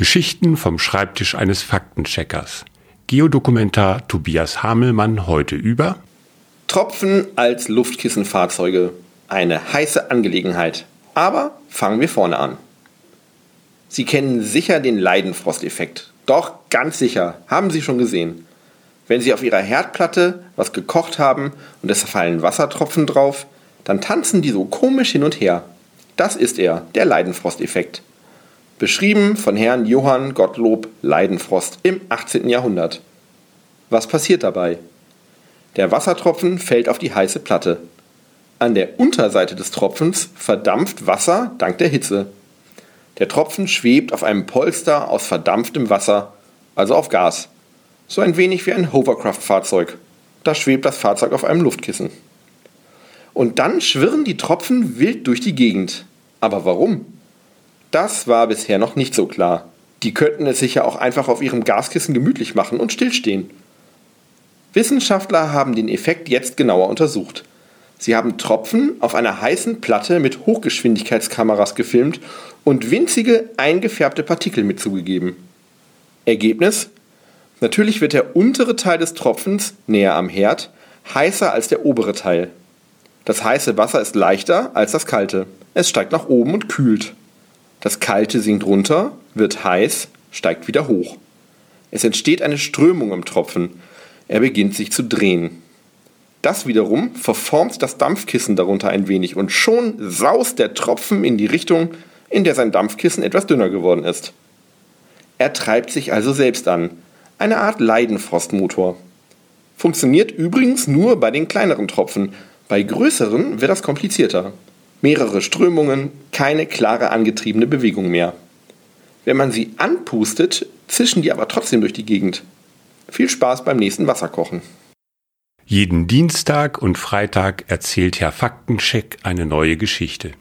Geschichten vom Schreibtisch eines Faktencheckers. Geodokumentar Tobias Hamelmann heute über Tropfen als Luftkissenfahrzeuge. Eine heiße Angelegenheit. Aber fangen wir vorne an. Sie kennen sicher den Leidenfrosteffekt. Doch ganz sicher, haben Sie schon gesehen. Wenn Sie auf Ihrer Herdplatte was gekocht haben und es fallen Wassertropfen drauf, dann tanzen die so komisch hin und her. Das ist er, der Leidenfrosteffekt beschrieben von Herrn Johann Gottlob Leidenfrost im 18. Jahrhundert. Was passiert dabei? Der Wassertropfen fällt auf die heiße Platte. An der Unterseite des Tropfens verdampft Wasser dank der Hitze. Der Tropfen schwebt auf einem Polster aus verdampftem Wasser, also auf Gas. So ein wenig wie ein Hovercraft-Fahrzeug. Da schwebt das Fahrzeug auf einem Luftkissen. Und dann schwirren die Tropfen wild durch die Gegend. Aber warum? Das war bisher noch nicht so klar. Die könnten es sich ja auch einfach auf ihrem Gaskissen gemütlich machen und stillstehen. Wissenschaftler haben den Effekt jetzt genauer untersucht. Sie haben Tropfen auf einer heißen Platte mit Hochgeschwindigkeitskameras gefilmt und winzige eingefärbte Partikel mitzugegeben. Ergebnis? Natürlich wird der untere Teil des Tropfens, näher am Herd, heißer als der obere Teil. Das heiße Wasser ist leichter als das kalte. Es steigt nach oben und kühlt. Das Kalte sinkt runter, wird heiß, steigt wieder hoch. Es entsteht eine Strömung im Tropfen. Er beginnt sich zu drehen. Das wiederum verformt das Dampfkissen darunter ein wenig und schon saust der Tropfen in die Richtung, in der sein Dampfkissen etwas dünner geworden ist. Er treibt sich also selbst an. Eine Art Leidenfrostmotor. Funktioniert übrigens nur bei den kleineren Tropfen. Bei größeren wird das komplizierter mehrere Strömungen, keine klare angetriebene Bewegung mehr. Wenn man sie anpustet, zischen die aber trotzdem durch die Gegend. Viel Spaß beim nächsten Wasserkochen. Jeden Dienstag und Freitag erzählt Herr Faktencheck eine neue Geschichte.